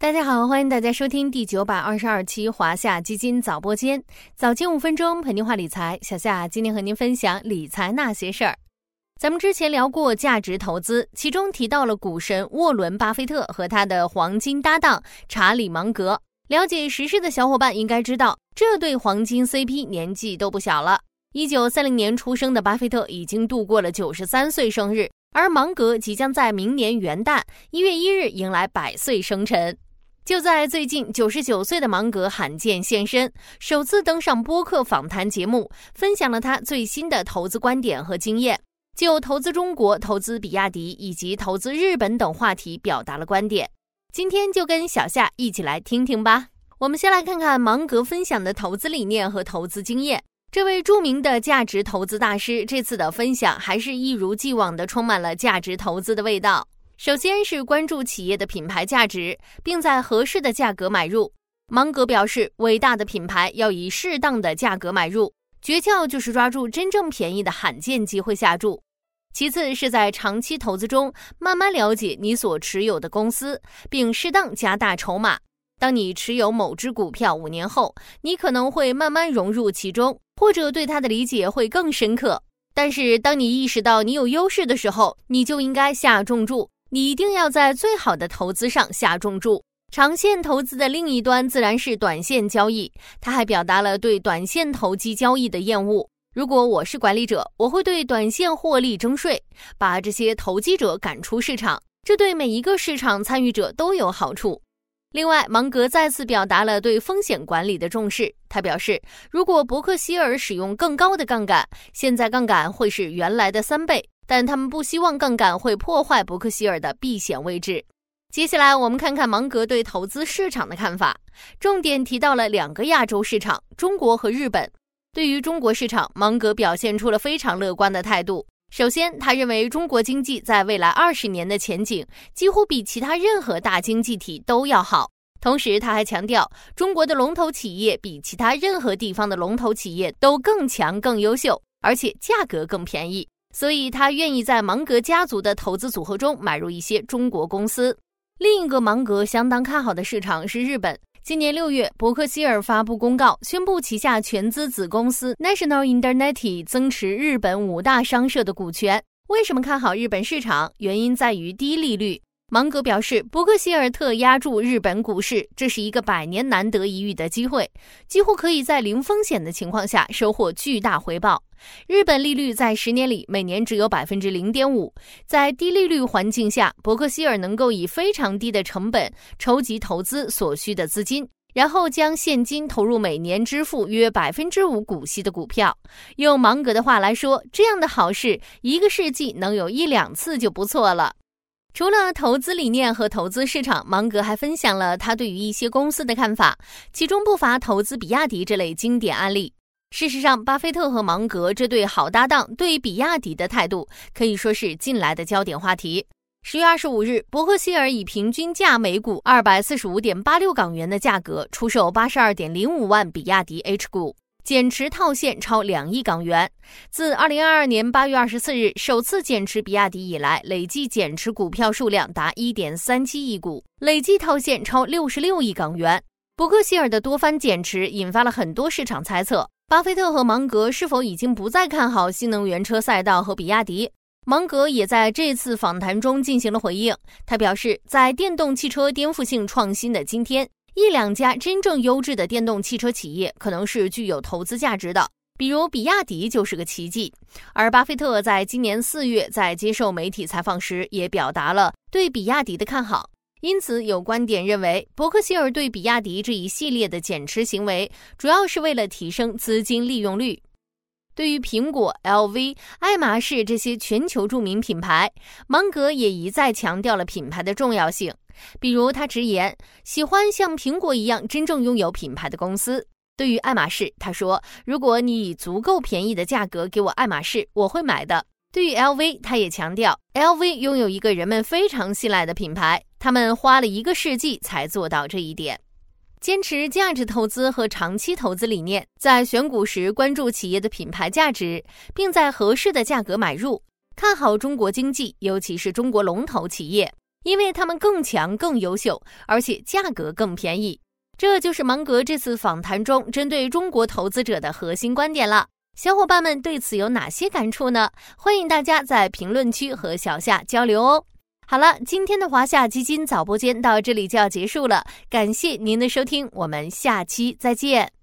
大家好，欢迎大家收听第九百二十二期华夏基金早播间，早间五分钟陪您话理财。小夏今天和您分享理财那些事儿。咱们之前聊过价值投资，其中提到了股神沃伦·巴菲特和他的黄金搭档查理·芒格。了解时事的小伙伴应该知道，这对黄金 CP 年纪都不小了。一九三零年出生的巴菲特已经度过了九十三岁生日，而芒格即将在明年元旦一月一日迎来百岁生辰。就在最近，九十九岁的芒格罕见现身，首次登上播客访谈节目，分享了他最新的投资观点和经验，就投资中国、投资比亚迪以及投资日本等话题表达了观点。今天就跟小夏一起来听听吧。我们先来看看芒格分享的投资理念和投资经验。这位著名的价值投资大师这次的分享还是一如既往的充满了价值投资的味道。首先是关注企业的品牌价值，并在合适的价格买入。芒格表示，伟大的品牌要以适当的价格买入，诀窍就是抓住真正便宜的罕见机会下注。其次是在长期投资中慢慢了解你所持有的公司，并适当加大筹码。当你持有某只股票五年后，你可能会慢慢融入其中，或者对它的理解会更深刻。但是当你意识到你有优势的时候，你就应该下重注。你一定要在最好的投资上下重注。长线投资的另一端自然是短线交易。他还表达了对短线投机交易的厌恶。如果我是管理者，我会对短线获利征税，把这些投机者赶出市场。这对每一个市场参与者都有好处。另外，芒格再次表达了对风险管理的重视。他表示，如果伯克希尔使用更高的杠杆，现在杠杆会是原来的三倍。但他们不希望杠杆会破坏伯克希尔的避险位置。接下来，我们看看芒格对投资市场的看法，重点提到了两个亚洲市场：中国和日本。对于中国市场，芒格表现出了非常乐观的态度。首先，他认为中国经济在未来二十年的前景几乎比其他任何大经济体都要好。同时，他还强调，中国的龙头企业比其他任何地方的龙头企业都更强、更优秀，而且价格更便宜。所以他愿意在芒格家族的投资组合中买入一些中国公司。另一个芒格相当看好的市场是日本。今年六月，伯克希尔发布公告，宣布旗下全资子公司 National Internet 增持日本五大商社的股权。为什么看好日本市场？原因在于低利率。芒格表示，伯克希尔特押注日本股市，这是一个百年难得一遇的机会，几乎可以在零风险的情况下收获巨大回报。日本利率在十年里每年只有百分之零点五，在低利率环境下，伯克希尔能够以非常低的成本筹集投资所需的资金，然后将现金投入每年支付约百分之五股息的股票。用芒格的话来说，这样的好事一个世纪能有一两次就不错了。除了投资理念和投资市场，芒格还分享了他对于一些公司的看法，其中不乏投资比亚迪这类经典案例。事实上，巴菲特和芒格这对好搭档对比亚迪的态度可以说是近来的焦点话题。十月二十五日，伯克希尔以平均价每股二百四十五点八六港元的价格出售八十二点零五万比亚迪 H 股。减持套现超两亿港元，自二零二二年八月二十四日首次减持比亚迪以来，累计减持股票数量达一点三七亿股，累计套现超六十六亿港元。伯克希尔的多番减持引发了很多市场猜测，巴菲特和芒格是否已经不再看好新能源车赛道和比亚迪？芒格也在这次访谈中进行了回应，他表示，在电动汽车颠覆性创新的今天。一两家真正优质的电动汽车企业可能是具有投资价值的，比如比亚迪就是个奇迹。而巴菲特在今年四月在接受媒体采访时也表达了对比亚迪的看好。因此，有观点认为，伯克希尔对比亚迪这一系列的减持行为，主要是为了提升资金利用率。对于苹果、LV、爱马仕这些全球著名品牌，芒格也一再强调了品牌的重要性。比如，他直言喜欢像苹果一样真正拥有品牌的公司。对于爱马仕，他说：“如果你以足够便宜的价格给我爱马仕，我会买的。”对于 LV，他也强调，LV 拥有一个人们非常信赖的品牌，他们花了一个世纪才做到这一点。坚持价值投资和长期投资理念，在选股时关注企业的品牌价值，并在合适的价格买入。看好中国经济，尤其是中国龙头企业。因为他们更强、更优秀，而且价格更便宜。这就是芒格这次访谈中针对中国投资者的核心观点了。小伙伴们对此有哪些感触呢？欢迎大家在评论区和小夏交流哦。好了，今天的华夏基金早播间到这里就要结束了，感谢您的收听，我们下期再见。